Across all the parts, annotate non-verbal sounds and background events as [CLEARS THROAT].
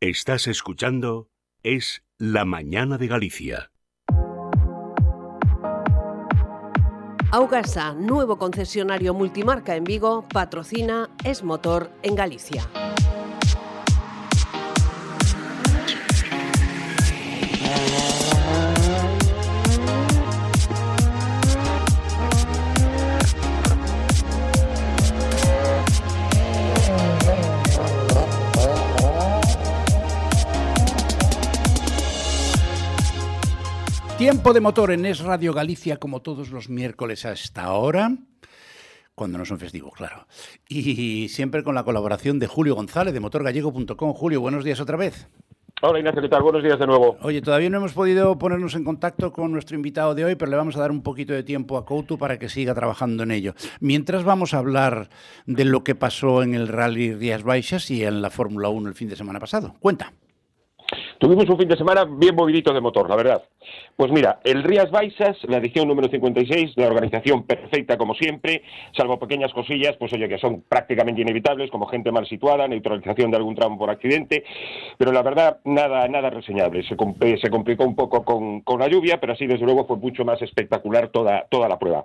Estás escuchando Es la Mañana de Galicia. Augasa, nuevo concesionario multimarca en Vigo, patrocina Es Motor en Galicia. Tiempo de motor en Es Radio Galicia, como todos los miércoles a esta hora, cuando no son festivos, claro. Y siempre con la colaboración de Julio González de motorgallego.com. Julio, buenos días otra vez. Hola Ignacio, ¿qué tal? Buenos días de nuevo. Oye, todavía no hemos podido ponernos en contacto con nuestro invitado de hoy, pero le vamos a dar un poquito de tiempo a Couto para que siga trabajando en ello. Mientras vamos a hablar de lo que pasó en el Rally Rías Baixas y en la Fórmula 1 el fin de semana pasado. Cuenta. Tuvimos un fin de semana bien movidito de motor, la verdad. Pues mira, el Rías Baixas, la edición número 56, la organización perfecta como siempre, salvo pequeñas cosillas, pues oye, que son prácticamente inevitables, como gente mal situada, neutralización de algún tramo por accidente, pero la verdad, nada nada reseñable. Se, se complicó un poco con, con, la lluvia, pero así desde luego fue mucho más espectacular toda, toda la prueba.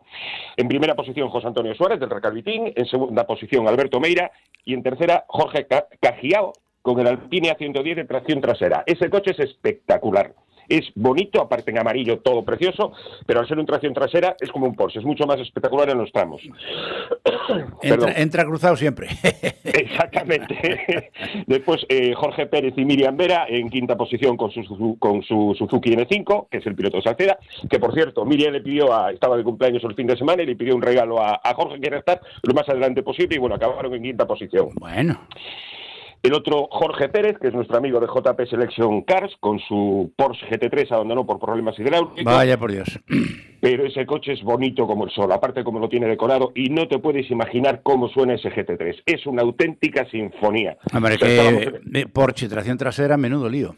En primera posición, José Antonio Suárez, del Recalvitín, en segunda posición, Alberto Meira, y en tercera, Jorge Cajiao, con el Alpine A110 de tracción trasera. Ese coche es espectacular. Es bonito, aparte en amarillo, todo precioso, pero al ser un tracción trasera es como un Porsche, es mucho más espectacular en los tramos. [COUGHS] entra, entra, cruzado siempre. [LAUGHS] [LAUGHS] Exactamente. [LAUGHS] Después eh, Jorge Pérez y Miriam Vera en quinta posición con su, con su Suzuki N5, que es el piloto de Salceda, que por cierto, Miriam le pidió, a, estaba de cumpleaños el fin de semana y le pidió un regalo a, a Jorge, que quiere estar lo más adelante posible, y bueno, acabaron en quinta posición. Bueno. El otro, Jorge Pérez, que es nuestro amigo de JP Selection Cars, con su Porsche GT3 abandonó por problemas hidráulicos. Vaya por Dios. Pero ese coche es bonito como el sol, aparte como lo tiene decorado, y no te puedes imaginar cómo suena ese GT3. Es una auténtica sinfonía. Hombre, que Porsche, tracción trasera, menudo lío.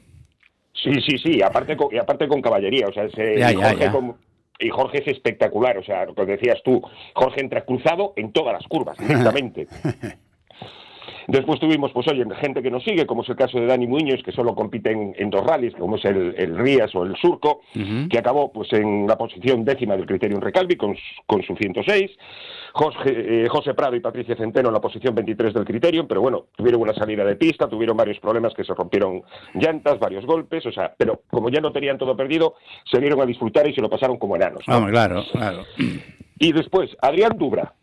Sí, sí, sí, aparte con, y aparte con caballería, o sea, ese ya, ya, Jorge ya. Con, y Jorge es espectacular, o sea, lo que decías tú, Jorge entra cruzado en todas las curvas, directamente. [LAUGHS] Después tuvimos, pues oye, gente que nos sigue, como es el caso de Dani Muñoz, que solo compite en, en dos rallies, como es el, el, Rías o el Surco, uh -huh. que acabó pues en la posición décima del Criterium Recalvi con, con su 106. José, eh, José, Prado y Patricia Centeno en la posición 23 del Criterium, pero bueno, tuvieron una salida de pista, tuvieron varios problemas que se rompieron llantas, varios golpes, o sea, pero como ya no tenían todo perdido, se dieron a disfrutar y se lo pasaron como enanos. ¿no? Oh, claro, claro. Y después, Adrián Dubra,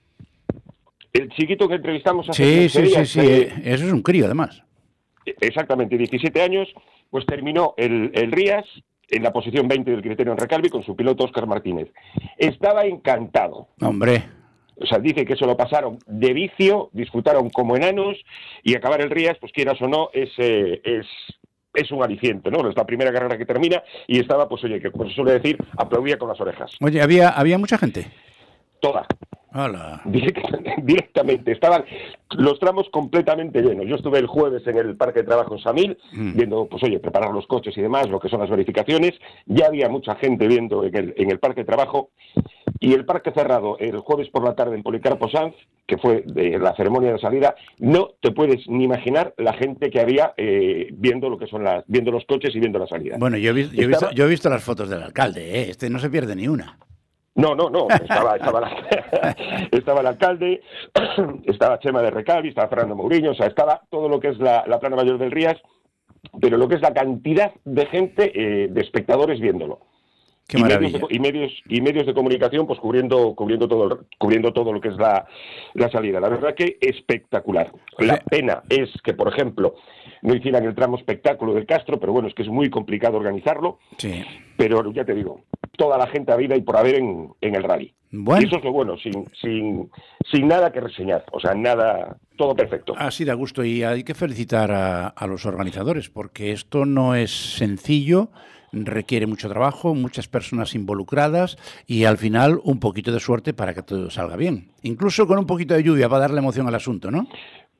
el chiquito que entrevistamos hace Sí, sí, sí, sí. Eh, eso es un crío, además. Exactamente, 17 años, pues terminó el, el Rías en la posición 20 del criterio en Recalvi con su piloto Oscar Martínez. Estaba encantado. Hombre. O sea, dice que se lo pasaron de vicio, disfrutaron como enanos y acabar el Rías, pues quieras o no, es, eh, es, es un aliciente, ¿no? Es la primera carrera que termina y estaba, pues oye, que como se suele decir, aplaudía con las orejas. Oye, ¿había, había mucha gente? Toda. Hola. [LAUGHS] Directamente, estaban los tramos completamente llenos. Yo estuve el jueves en el Parque de Trabajo en Samil, mm. viendo, pues oye, preparar los coches y demás, lo que son las verificaciones. Ya había mucha gente viendo en el, en el Parque de Trabajo. Y el parque cerrado el jueves por la tarde en Policarpo Sanz, que fue de la ceremonia de salida, no te puedes ni imaginar la gente que había eh, viendo lo que son las, viendo los coches y viendo la salida. Bueno, yo he, visto, yo he, visto, yo he visto las fotos del alcalde, ¿eh? este no se pierde ni una. No, no, no. Estaba, estaba, la, [LAUGHS] estaba el alcalde, [CLEARS THROAT] estaba Chema de Recalvi, estaba Fernando Mourinho, o sea, estaba todo lo que es la, la plana mayor del Rías, pero lo que es la cantidad de gente, eh, de espectadores viéndolo. Qué y, medios de, y medios y medios de comunicación pues cubriendo cubriendo todo cubriendo todo lo que es la, la salida. La verdad que espectacular. La pena es que por ejemplo no hicieran el tramo espectáculo del Castro pero bueno es que es muy complicado organizarlo. Sí. pero ya te digo toda la gente habida y por haber en, en el rally. Bueno. y eso es lo bueno sin sin sin nada que reseñar. O sea nada todo perfecto. Así da gusto. Y hay que felicitar a, a los organizadores porque esto no es sencillo requiere mucho trabajo, muchas personas involucradas y al final un poquito de suerte para que todo salga bien. Incluso con un poquito de lluvia para darle emoción al asunto, ¿no?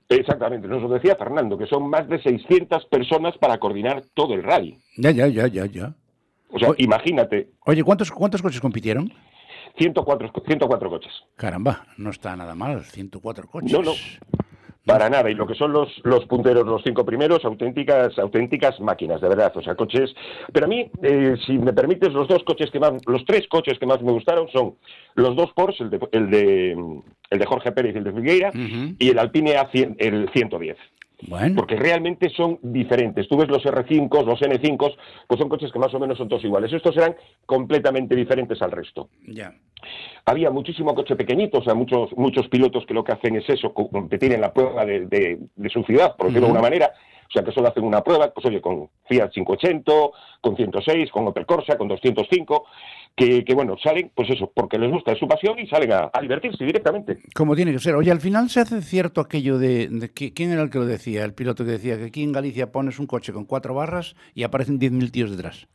Exactamente, nos lo decía Fernando, que son más de 600 personas para coordinar todo el rally. Ya, ya, ya, ya, ya. O sea, imagínate. Oye, ¿cuántos, ¿cuántos coches compitieron? 104, 104 coches. Caramba, no está nada mal, 104 coches. No, no. Para nada, y lo que son los, los punteros, los cinco primeros, auténticas, auténticas máquinas, de verdad, o sea, coches. Pero a mí, eh, si me permites, los dos coches que más, los tres coches que más me gustaron son los dos Porsche, el de, el de, el de Jorge Pérez y el de Figueira, y el Alpine A100, el 110. Bueno. Porque realmente son diferentes. Tú ves los R5, los N5, pues son coches que más o menos son todos iguales. Estos eran completamente diferentes al resto. Ya. Había muchísimo coche pequeñito, o sea, muchos, muchos pilotos que lo que hacen es eso, co- competir en la prueba de, de- de su ciudad, por decirlo de alguna manera. O sea, que solo hacen una prueba, pues oye, con Fiat 580, con 106, con Opel Corsa, con 205, que, que bueno, salen, pues eso, porque les gusta, es su pasión y salen a, a divertirse directamente. Como tiene que ser. Oye, al final se hace cierto aquello de, de ¿Quién era el que lo decía? El piloto que decía que aquí en Galicia pones un coche con cuatro barras y aparecen 10.000 tíos detrás.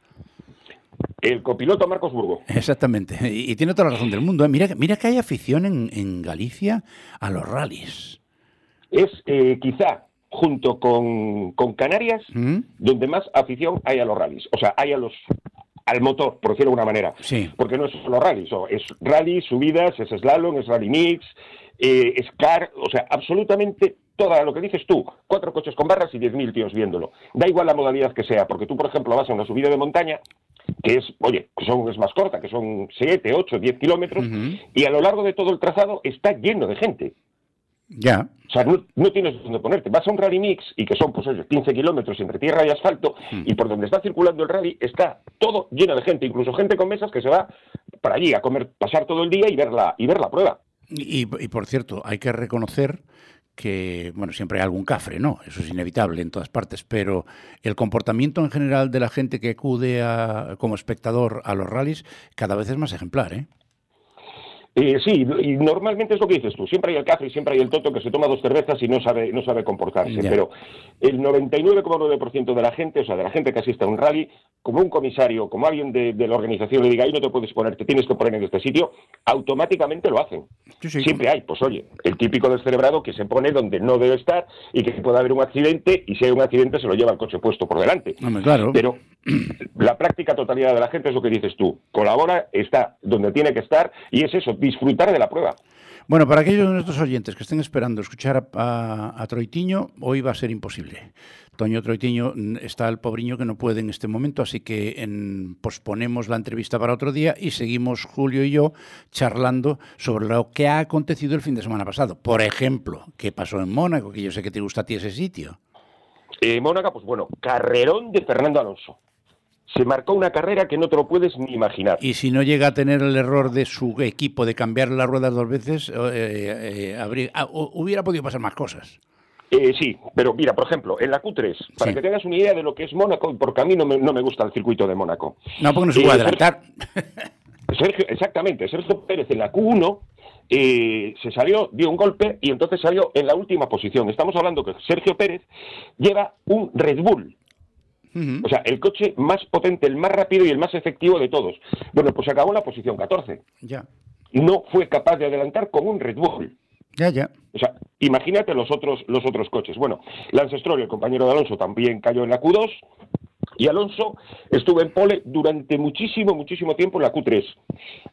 El copiloto Marcos Burgo. Exactamente. Y, y tiene toda la razón del mundo. ¿eh? Mira, mira que hay afición en, en Galicia a los rallies. Es eh, quizá, junto con, con Canarias, ¿Mm? donde más afición hay a los rallies. O sea, hay a los al motor, por decirlo de alguna manera. Sí. Porque no es solo rallies, o es rally, subidas, es slalom, es rally mix, eh, es car, o sea, absolutamente toda lo que dices tú, cuatro coches con barras y 10.000 tíos viéndolo. Da igual la modalidad que sea, porque tú, por ejemplo, vas a una subida de montaña, que es, oye, que son, es más corta, que son 7, 8, 10 kilómetros, y a lo largo de todo el trazado está lleno de gente. Ya. O sea, no, no tienes dónde ponerte. Vas a un rally mix y que son, pues, oye, 15 kilómetros entre tierra y asfalto, y por donde está circulando el rally está todo lleno de gente, incluso gente con mesas que se va para allí a comer, pasar todo el día y ver la, y ver la prueba. Y, y, por cierto, hay que reconocer que, bueno, siempre hay algún cafre, ¿no? Eso es inevitable en todas partes, pero el comportamiento en general de la gente que acude a- como espectador a los rallies cada vez es más ejemplar, ¿eh? Eh, sí, y normalmente es lo que dices tú. Siempre hay el cafre y siempre hay el toto que se toma dos cervezas y no sabe, no sabe comportarse. Pero el 99,9% de la gente, o sea, de la gente que asiste a un rally, como un comisario, como alguien de, de la organización le diga, ahí no te puedes poner, te tienes que poner en este sitio, automáticamente lo hacen. Sí, sí. Siempre hay, pues oye, el típico descerebrado que se pone donde no debe estar y que puede haber un accidente y si hay un accidente se lo lleva el coche puesto por delante. Hombre, claro. Pero la práctica totalidad de la gente es lo que dices tú. Colabora, está donde tiene que estar y es eso, disfrutar de la prueba. Bueno, para aquellos de nuestros oyentes que estén esperando escuchar a, a- a Troitiño, hoy va a ser imposible. Toño Troitiño mm, está el pobriño que no puede en este momento, así que en- posponemos la entrevista para otro día y seguimos Julio y yo charlando sobre lo que ha acontecido el fin de semana pasado. Por ejemplo, qué pasó en Mónaco, que yo sé que te gusta a ti ese sitio. Eh, Mónaco, pues bueno, carrerón de Fernando Alonso. Se marcó una carrera que no te lo puedes ni imaginar. Y si no llega a tener el error de su equipo de cambiar las ruedas dos veces, eh, eh, habría- ah, hu- hubiera podido pasar más cosas. Eh, sí, pero mira, por ejemplo, en la Q3, para Sí. que tengas una idea de lo que es Mónaco, porque a mí no me, no me gusta el circuito de Mónaco. No, porque no se Eh, puede adelantar. Sergio, exactamente, Sergio Pérez en la Q1 eh, se salió, dio un golpe y entonces salió en la última posición. Estamos hablando que Sergio Pérez lleva un Red Bull, O sea, el coche más potente, el más rápido y el más efectivo de todos. Bueno, pues acabó en la posición 14. Ya, No fue capaz de adelantar con un Red Bull. ya, ya. O sea, imagínate los otros, los otros coches. Bueno, Lance Stroll, el compañero de Alonso, también cayó en la Q2 y Alonso estuvo en pole durante muchísimo, muchísimo tiempo en la Q3.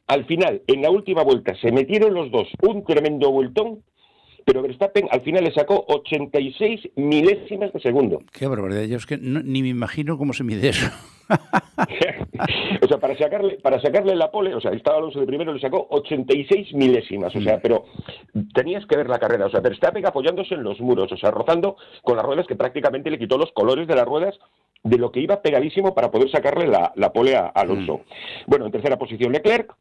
Al final, en la última vuelta, se metieron los dos un tremendo vueltón, pero Verstappen al final le sacó 86 milésimas de segundo. Qué barbaridad. Yo es que no- ni me imagino cómo se mide eso. [LAUGHS] o sea, para sacarle, para sacarle la pole, o sea, estaba Alonso de primero, le sacó 86 milésimas, o sea, pero tenías que ver la carrera, o sea, Verstappen apoyándose en los muros, o sea, rozando con las ruedas que prácticamente le quitó los colores de las ruedas de lo que iba pegadísimo para poder sacarle la, la pole a Alonso. Bueno, en tercera posición Leclerc,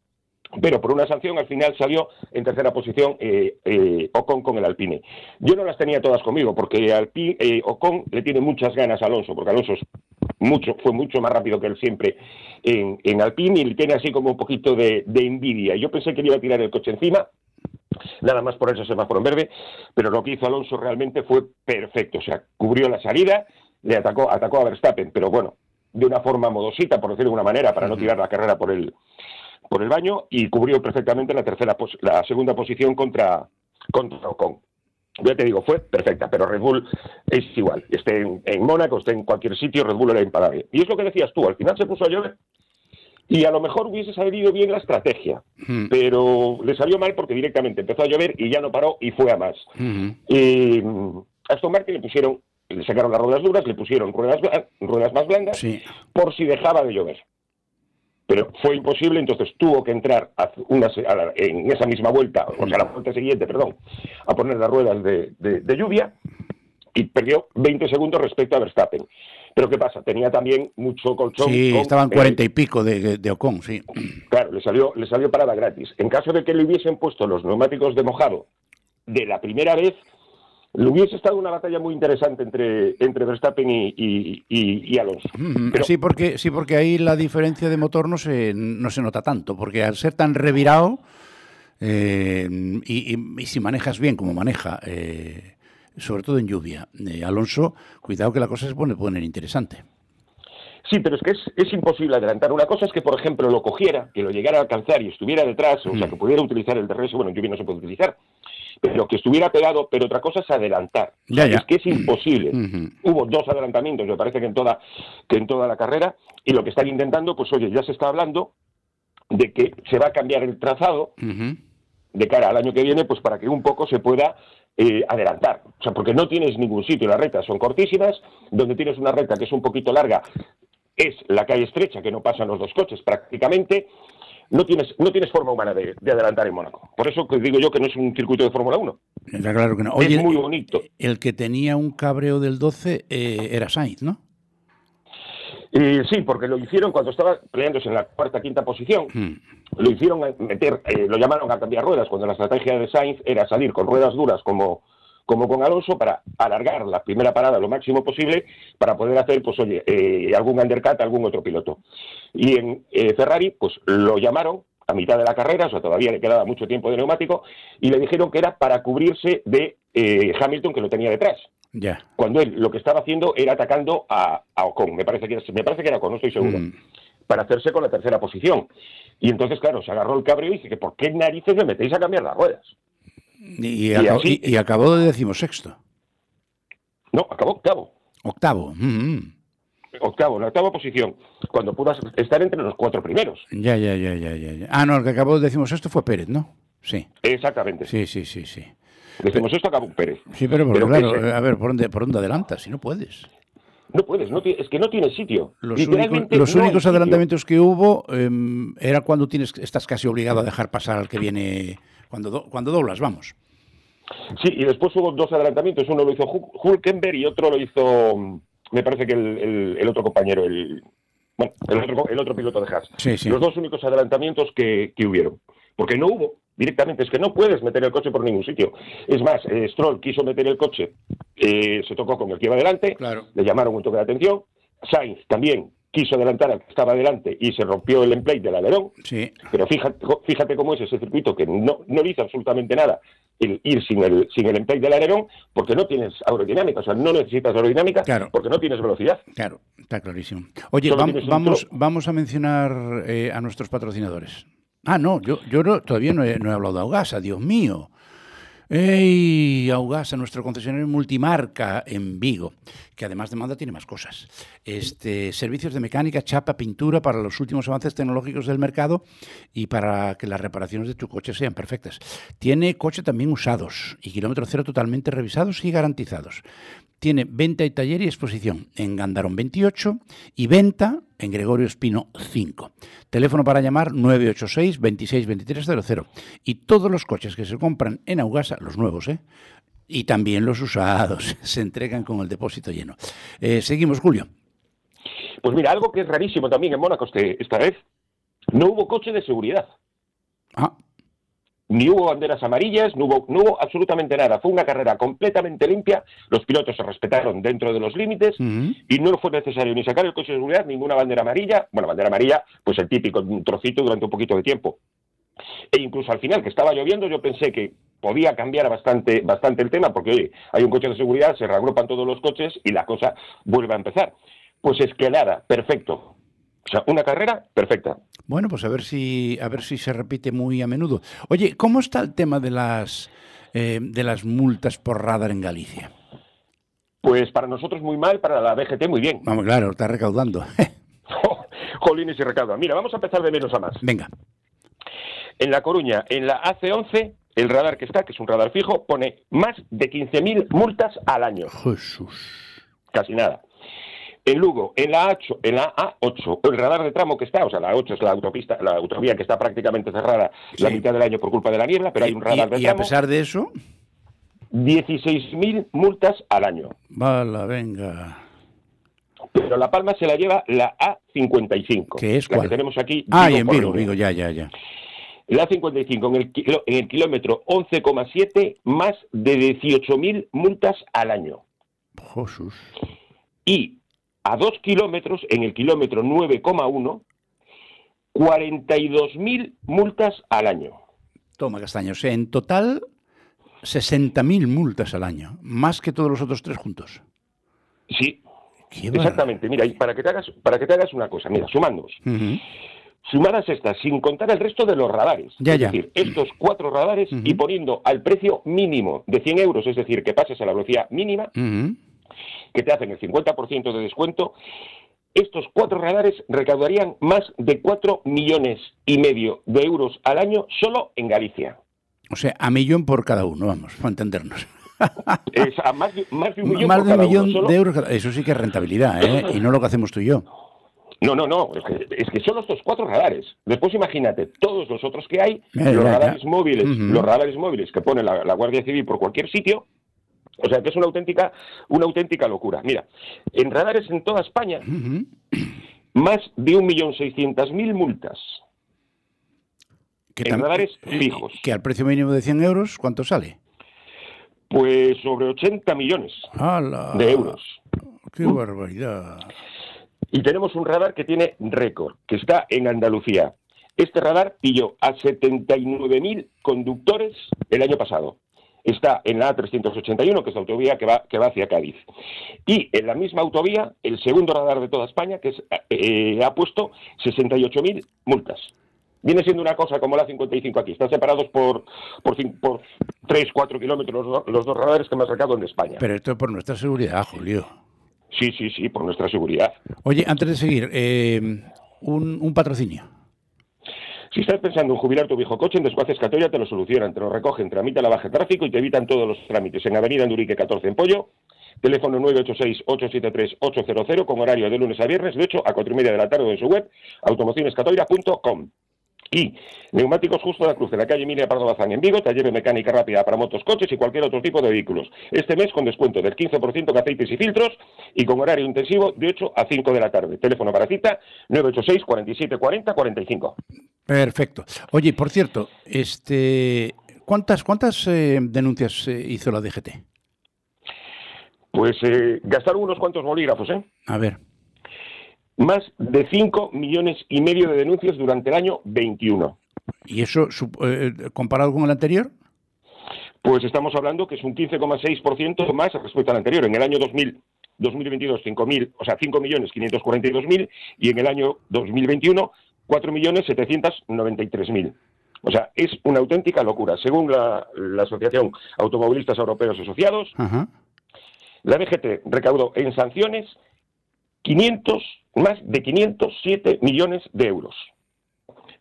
pero por una sanción al final salió en tercera posición eh, eh, Ocon con el Alpine. Yo no las tenía todas conmigo porque Alpi- eh, Ocon le tiene muchas ganas a Alonso, porque Alonso es mucho, fue mucho más rápido que él siempre en, en Alpine y le tiene así como un poquito de, de envidia. Yo pensé que le iba a tirar el coche encima, nada más por ese semáforo en verde, pero lo que hizo Alonso realmente fue perfecto, o sea, cubrió la salida, le atacó, atacó a Verstappen, pero bueno, de una forma modosita, por decirlo de una manera, para no tirar la carrera por el, por el baño, y cubrió perfectamente la tercera la segunda posición contra, contra Ocon. Ya te digo, fue perfecta, pero Red Bull es igual. Esté en, en Mónaco, esté en cualquier sitio, Red Bull era imparable. Y es lo que decías tú, al final se puso a llover Y a lo mejor hubiese salido bien la estrategia, Mm. pero le salió mal porque directamente empezó a llover y ya no paró y fue a más. Y mm, a Aston Martin le pusieron, le sacaron las ruedas duras, le pusieron ruedas, ruedas más blandas Sí. por si dejaba de llover. Pero fue imposible, entonces tuvo que entrar a una a la- en esa misma vuelta, o sea, la vuelta siguiente, perdón, a poner las ruedas de, de- de lluvia y perdió 20 segundos respecto a Verstappen. Pero ¿qué pasa? Tenía también mucho colchón. Sí, con, estaban eh, cuarenta y pico de, de Ocon, sí. Claro, le salió, le salió parada gratis. En caso de que le hubiesen puesto los neumáticos de mojado de la primera vez, hubiese estado una batalla muy interesante entre, entre Verstappen y, y- y- y Alonso. Pero- sí, porque, sí, porque ahí la diferencia de motor no se, no se nota tanto, porque al ser tan revirado, eh, y, si manejas bien como maneja, eh, sobre todo en lluvia, eh, Alonso, cuidado que la cosa se pone poner interesante. Sí, pero es que es, es imposible adelantar. Una cosa es que, por ejemplo, lo cogiera, que lo llegara a alcanzar y estuviera detrás, o sea, Mm. que pudiera utilizar el DRS, bueno, en lluvia no se puede utilizar, pero que estuviera pegado, pero otra cosa es adelantar. Ya, ya. Es que es imposible. Ujú. Hubo dos adelantamientos, me parece que en toda que en toda la carrera, y lo que están intentando, pues oye, ya se está hablando de que se va a cambiar el trazado de cara al año que viene, pues para que un poco se pueda eh, adelantar. O sea, porque no tienes ningún sitio, las rectas son cortísimas, donde tienes una recta que es un poquito larga, es la calle estrecha, que no pasan los dos coches prácticamente, no tienes, no tienes forma humana de, de adelantar en Mónaco. Por eso que digo yo que no es un circuito de Fórmula 1. Está claro que no. Oye, es muy bonito. el que tenía un cabreo del 12 eh, era Sainz, ¿no? Eh, sí, porque lo hicieron cuando estaba peleándose en la cuarta, quinta posición, Mm. lo hicieron a meter, eh, lo llamaron a cambiar ruedas, cuando la estrategia de Sainz era salir con ruedas duras como, como con Alonso para alargar la primera parada lo máximo posible para poder hacer, pues oye, eh, algún undercut a algún otro piloto. Y en eh, Ferrari, pues lo llamaron a mitad de la carrera, o sea, todavía le quedaba mucho tiempo de neumático, y le dijeron que era para cubrirse de eh, Hamilton, que lo tenía detrás Ya. cuando él lo que estaba haciendo era atacando a, a Ocon, me parece que era, me parece que era Ocon, no estoy seguro, Mm. para hacerse con la tercera posición. Y entonces, claro, se agarró el cabreo y dice que ¿por qué narices me metéis a cambiar las ruedas? Y, y acabó, así- y- y acabó de decimosexto. No, acabó octavo, Octavo. Mm, mm. octavo, la octava posición, cuando pudo estar entre los cuatro primeros. Ya, ya, ya, ya, ya. Ah, no, el que acabó de decimosexto fue Pérez, ¿no? Sí. Exactamente. Sí, sí, sí, sí. Decimos esto acabó Pérez. Sí, pero, Pero claro, que eh, a ver, ¿por dónde, ¿por dónde adelantas? Si no puedes. No puedes, no es que no tiene sitio. Los únicos, los no únicos sitio. adelantamientos que hubo em, era cuando tienes, estás casi obligado a dejar pasar al que viene, cuando, do- cuando doblas, vamos. Sí, y después hubo dos adelantamientos. Uno lo hizo Hul- Hulkenberg y otro lo hizo, me parece que el, el- el otro compañero, el, bueno, el otro, el otro piloto de Haas. Sí, sí. Los dos únicos adelantamientos que, que hubieron. Porque no hubo, directamente, es que no puedes meter el coche por ningún sitio. Es más, eh, Stroll quiso meter el coche, eh, se tocó con el que iba adelante, Claro. le llamaron un toque de atención. Sainz también quiso adelantar al que estaba adelante y se rompió el emplate del alerón. Sí. Pero fíjate, fíjate cómo es ese circuito que no, no dice absolutamente nada el ir sin el, sin el emplate del alerón porque no tienes aerodinámica, o sea, no necesitas aerodinámica Claro. porque no tienes velocidad. Claro, está clarísimo. Oye, vam- vamos, vamos a mencionar eh, a nuestros patrocinadores. Ah, no, yo, yo no- todavía no he, no he hablado de Augasa, Dios mío. ¡Ey! Augasa, nuestro concesionario multimarca en Vigo, que además de Mazda tiene más cosas. Este, servicios de mecánica, chapa, pintura para los últimos avances tecnológicos del mercado y para que las reparaciones de tu coche sean perfectas. Tiene coche también usados y kilómetro cero totalmente revisados y garantizados. Tiene venta y taller y exposición en Gandarón 28 y venta en Gregorio Espino 5. Teléfono para llamar 986 26 2300. Y todos los coches que se compran en Augasa, los nuevos, ¿eh? Y también los usados, [LAUGHS] se entregan con el depósito lleno. Eh, seguimos, Julio. Pues mira, algo que es rarísimo también en Mónaco este- esta vez, no hubo coche de seguridad. Ah, Ni hubo banderas amarillas, no hubo, no hubo absolutamente nada. Fue una carrera completamente limpia, los pilotos se respetaron dentro de los límites y no fue necesario ni sacar el coche de seguridad, ninguna bandera amarilla. Bueno, bandera amarilla, pues el típico, trocito durante un poquito de tiempo. E incluso al final, que estaba lloviendo, yo pensé que podía cambiar bastante, bastante el tema, porque oye, hay un coche de seguridad, se reagrupan todos los coches y la cosa vuelve a empezar. Pues es que nada, perfecto. O sea, una carrera perfecta. Bueno, pues a ver si a ver si se repite muy a menudo. Oye, ¿cómo está el tema de las eh, de las multas por radar en Galicia? Pues para nosotros muy mal, para la BGT muy bien. Vamos, claro, está recaudando. [LAUGHS] Jolines y recauda. Mira, vamos a empezar de menos a más. Venga. En La Coruña, en la AC11, el radar que está, que es un radar fijo, pone más de 15.000 multas al año. Jesús. Casi nada. En Lugo, en la, A8, en la A8, el radar de tramo que está, o sea, la A8 es la autopista, la autovía que está prácticamente cerrada la mitad del año por culpa de la niebla, pero hay un radar de y, y a tramo, pesar de eso, 16.000 multas al año. Bala, venga. Pero La Palma se la lleva la A55. ¿Qué es la cuál? que tenemos aquí. Ah, y en Vigo. Vigo, ya, ya, ya. La 55 en el, kilo- en el kilómetro 11,7 más de 18.000 multas al año. Jesús. Y a 2 kilómetros, en el kilómetro 9,1, 42.000 multas al año. Toma, Castaños. En total, 60.000 multas al año. Más que todos los otros tres juntos. Sí, exactamente. Mira, y para que te hagas, para que te hagas una cosa, mira, sumándonos. Sumadas estas, sin contar el resto de los radares. Ya, es ya. decir, estos cuatro radares y poniendo al precio mínimo de 100 euros, es decir, que pases a la velocidad mínima. Que te hacen el 50% de descuento, estos cuatro radares recaudarían más de 4 millones y medio de euros al año solo en Galicia. O sea, a millón por cada uno, vamos, para entendernos. Es a más de, más de un millón Más por de un uno millón solo. de euros. Eso sí que es rentabilidad, ¿eh? Y no lo que hacemos tú y yo. No, no, no, es que, es que solo estos cuatro radares. Después imagínate todos los otros que hay, Ya, los ya, radares ya. móviles, los radares móviles que pone la, la Guardia Civil por cualquier sitio. O sea, que es una auténtica, una auténtica locura. Mira, en radares en toda España, Ujú. más de 1.600.000 multas. Que En radares eh, fijos. Que al precio mínimo de 100 euros, ¿cuánto sale? Pues sobre 80 millones ¡Hala! de euros. ¡Qué barbaridad! Y tenemos un radar que tiene récord, que está en Andalucía. Este radar pilló a 79.000 conductores el año pasado. Está en la A381, que es la autovía que va, que va hacia Cádiz. Y en la misma autovía, el segundo radar de toda España, que es, eh, ha puesto 68.000 multas. Viene siendo una cosa como la 55 aquí. Están separados por, por, por 3, 4 kilómetros los, los dos radares que más sacado en España. Pero esto es por nuestra seguridad, Julio. Sí, sí, sí, por nuestra seguridad. Oye, antes de seguir, eh, un, un patrocinio. Si estás pensando en jubilar tu viejo coche, en Desguaces Catoya te lo solucionan, te lo recogen, tramita la baja de tráfico y te evitan todos los trámites. En Avenida Andurique 14 en Pollo, teléfono 986-873-800 con horario de lunes a viernes de 8 a 4 y media de la tarde en su web automocionescatoira.com. Y neumáticos justo de la cruz en la calle Emilia Pardo Bazán en Vigo, taller de mecánica rápida para motos, coches y cualquier otro tipo de vehículos. Este mes con descuento del 15% de aceites y filtros y con horario intensivo de 8 a 5 de la tarde. Teléfono para cita 986 47 40 45. Perfecto. Oye, por cierto, este, ¿cuántas, cuántas eh, denuncias eh, hizo la DGT? Pues eh, gastaron unos cuantos bolígrafos, ¿eh? A ver. Más de 5 millones y medio de denuncias durante el año 21. ¿Y eso eh, comparado con el anterior? Pues estamos hablando que es un 15,6% más respecto al anterior. En el año 2000, 2022, 5.000, o sea, 5.542.000 y en el año 2021, 4.793.000. O sea, es una auténtica locura. Según la, la Asociación Automovilistas Europeos Asociados, Ajá. la DGT recaudó en sanciones 500, más de 507 millones de euros,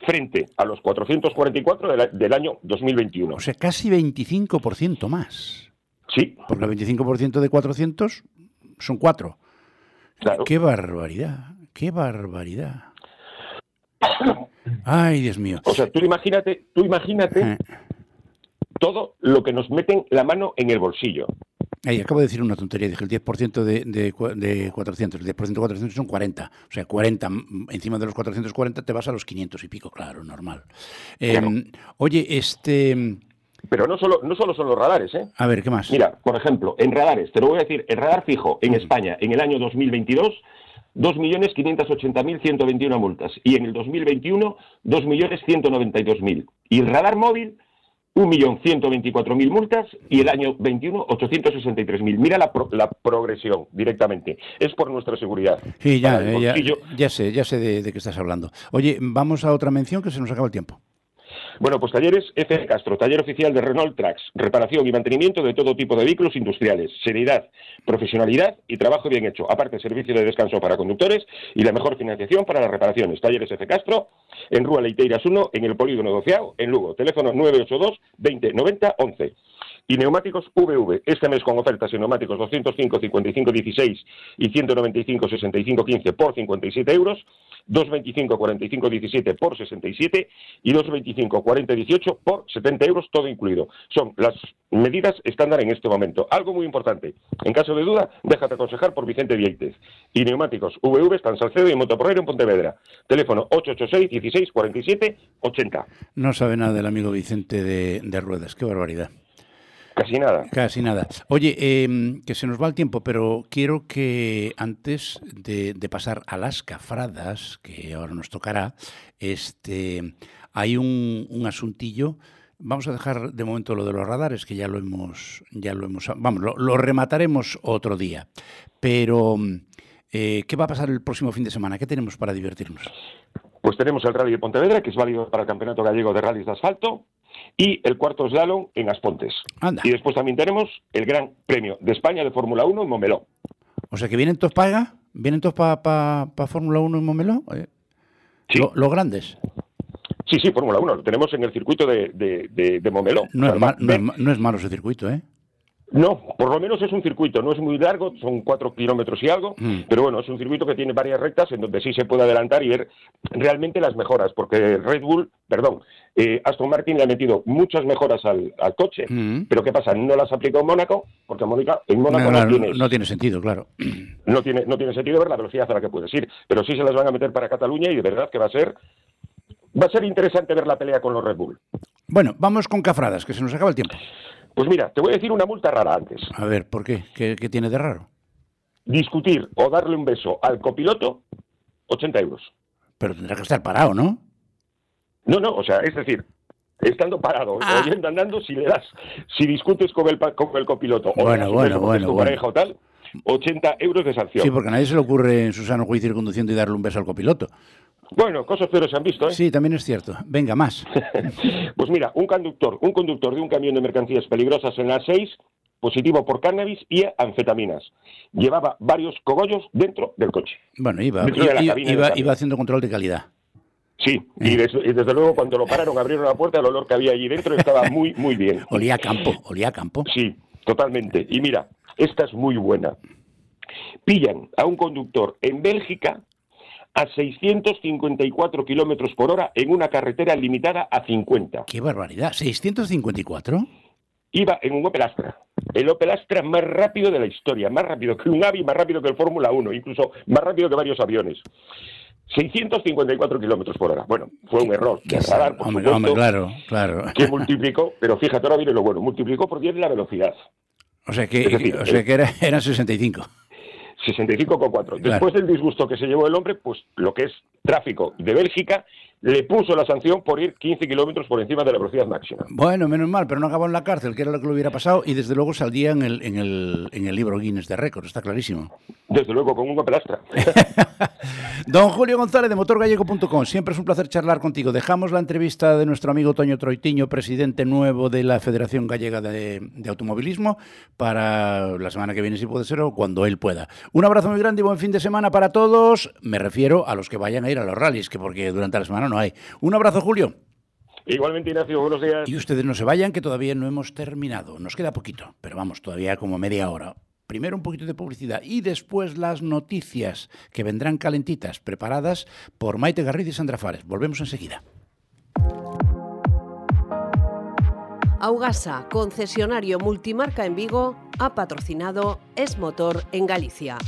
frente a los 444 del, a- del año 2021. O sea, casi 25% más. Sí, Porque el 25% de 400 son 4. claro. ¡Qué barbaridad! ¡Qué barbaridad! ¡Ay, Dios mío! O sea, tú imagínate, tú imagínate todo lo que nos meten la mano en el bolsillo. Ay, acabo de decir una tontería. Dije el 10% de, de, de 400. El 10% de 400 son 40. O sea, 40 mm, encima de los 440 te vas a los 500 y pico, claro, normal. Eh, Claro. Oye, este... Pero no solo, no solo son los radares, ¿eh? A ver, ¿qué más? Mira, por ejemplo, en radares, te lo voy a decir, el radar fijo en España en el año 2022, 2.580.121 multas. Y en el 2021, 2.192.000. Y el radar móvil, 1.124.000 multas. Y el año 21, 863.000. Mira la, pro- la progresión directamente. Es por nuestra seguridad. Sí, ya, ya, ya sé, ya sé de, de qué estás hablando. Oye, vamos a otra mención que se nos acaba el tiempo. Bueno, pues Talleres F. Castro, taller oficial de Renault Trucks, reparación y mantenimiento de todo tipo de vehículos industriales, seriedad, profesionalidad y trabajo bien hecho. Aparte, servicio de descanso para conductores y la mejor financiación para las reparaciones. Talleres F. Castro, en Rúa Leiteiras 1, en el Polígono Doceao, en Lugo. Teléfono 982 20 90 11. Y neumáticos VV, este mes con ofertas en neumáticos 205 55 16 y 195 65 15 por 57 euros, 225 45 17 por 67 y 225 40 18 por 70 euros, todo incluido. Son las medidas estándar en este momento. Algo muy importante, en caso de duda, déjate aconsejar por Vicente Vieites. Y neumáticos VV están Salcedo y Motoporrero en Pontevedra. Teléfono 886 16 47 80. No sabe nada del amigo Vicente de, de Ruedas, qué barbaridad. Casi nada. Casi nada. Oye, eh, que se nos va el tiempo, pero quiero que antes de, de, pasar a las cafradas, que ahora nos tocará, este, hay un, un, asuntillo. Vamos a dejar de momento lo de los radares, que ya lo hemos, ya lo hemos, vamos, lo, lo remataremos otro día. Pero, eh, ¿qué va a pasar el próximo fin de semana? ¿Qué tenemos para divertirnos? Pues tenemos el Rally de Pontevedra, que es válido para el Campeonato Gallego de Rallys de Asfalto, y el cuarto slalom en Aspontes. Anda. Y después también tenemos el Gran Premio de España de Fórmula 1 en Momeló. O sea que vienen todos para vienen todos para pa, pa Fórmula 1 en Momeló. Eh, Sí. Lo- los grandes. Sí, sí, Fórmula 1, lo tenemos en el circuito de, de, de, de Momeló. No es, no, es, no es malo ese circuito, ¿eh? No, por lo menos es un circuito, no es muy largo, son cuatro kilómetros y algo, Mm. pero bueno, es un circuito que tiene varias rectas en donde sí se puede adelantar y ver realmente las mejoras, porque Red Bull, perdón, eh, Aston Martin le ha metido muchas mejoras al, al coche, Mm. pero ¿qué pasa? No las aplicó en Mónaco, porque en Mónaco, en Mónaco No, no, claro, tienes- no tiene sentido, claro. no tiene, no tiene sentido ver la velocidad a la que puedes ir, pero sí se las van a meter para Cataluña y de verdad que va a ser va a ser interesante ver la pelea con los Red Bull. Bueno, vamos con cafradas, que se nos acaba el tiempo. Pues mira, te voy a decir una multa rara antes. A ver, ¿por qué? ¿Qué, qué tiene de raro? Discutir o darle un beso al copiloto, 80 euros. Pero tendrá que estar parado, ¿no? No, no, o sea, es decir, estando parado, Ah. o yendo andando, si le das, si discutes con el, con el copiloto o Bueno, un bueno, bueno, es tu bueno. pareja o tal, 80 euros de sanción. Sí, porque a nadie se le ocurre en su sano juicio ir conduciendo y darle un beso al copiloto. Bueno, cosas peores se han visto, ¿eh? Sí, también es cierto. Venga, más. [LAUGHS] Pues mira, un conductor, un conductor de un camión de mercancías peligrosas en la 6, positivo por cannabis y anfetaminas. Llevaba varios cogollos dentro del coche. Bueno, iba, de iba, iba- haciendo control de calidad. Sí, y des- y desde, luego cuando lo pararon, abrieron la puerta, el olor que había allí dentro estaba muy, muy bien. [LAUGHS] Olía a campo, olía a campo. Sí, totalmente. Y mira, esta es muy buena. Pillan a un conductor en Bélgica a 654 kilómetros por hora en una carretera limitada a 50. ¡Qué barbaridad! ¿654? Iba en un Opel Astra. El Opel Astra más rápido de la historia, más rápido que un Avi, más rápido que el Fórmula 1, incluso más rápido que varios aviones. 654 kilómetros por hora. Bueno, fue un error de radar, por Hombre, supuesto, hombre, claro, claro. que multiplicó, pero fíjate ahora viene lo bueno, multiplicó por 10 la velocidad. O sea que, decir, o sea que era, eran 65. 65,4. Claro. Después del disgusto que se llevó el hombre, pues lo que es tráfico de Bélgica, le puso la sanción por ir 15 kilómetros por encima de la velocidad máxima. Bueno, menos mal, pero no acabó en la cárcel, que era lo que le hubiera pasado, y desde luego saldría en el, en el, en el libro Guinness de récords, está clarísimo. Desde luego, con un Opel Astra. [LAUGHS] Don Julio González de motorgallego.com, siempre es un placer charlar contigo. Dejamos la entrevista de nuestro amigo Toño Troitiño, presidente nuevo de la Federación Gallega de, de Automovilismo, para la semana que viene, si puede ser, o cuando él pueda. Un abrazo muy grande y buen fin de semana para todos. Me refiero a los que vayan a ir a los rallies, que porque durante la semana no hay. Un abrazo, Julio. Igualmente, Ignacio, buenos días. Y ustedes no se vayan, que todavía no hemos terminado. Nos queda poquito, pero vamos, todavía como media hora. Primero un poquito de publicidad y después las noticias que vendrán calentitas, preparadas por Maite Garrido y Sandra Fares. Volvemos enseguida. Augasa, concesionario multimarca en Vigo, ha patrocinado Es Motor en Galicia.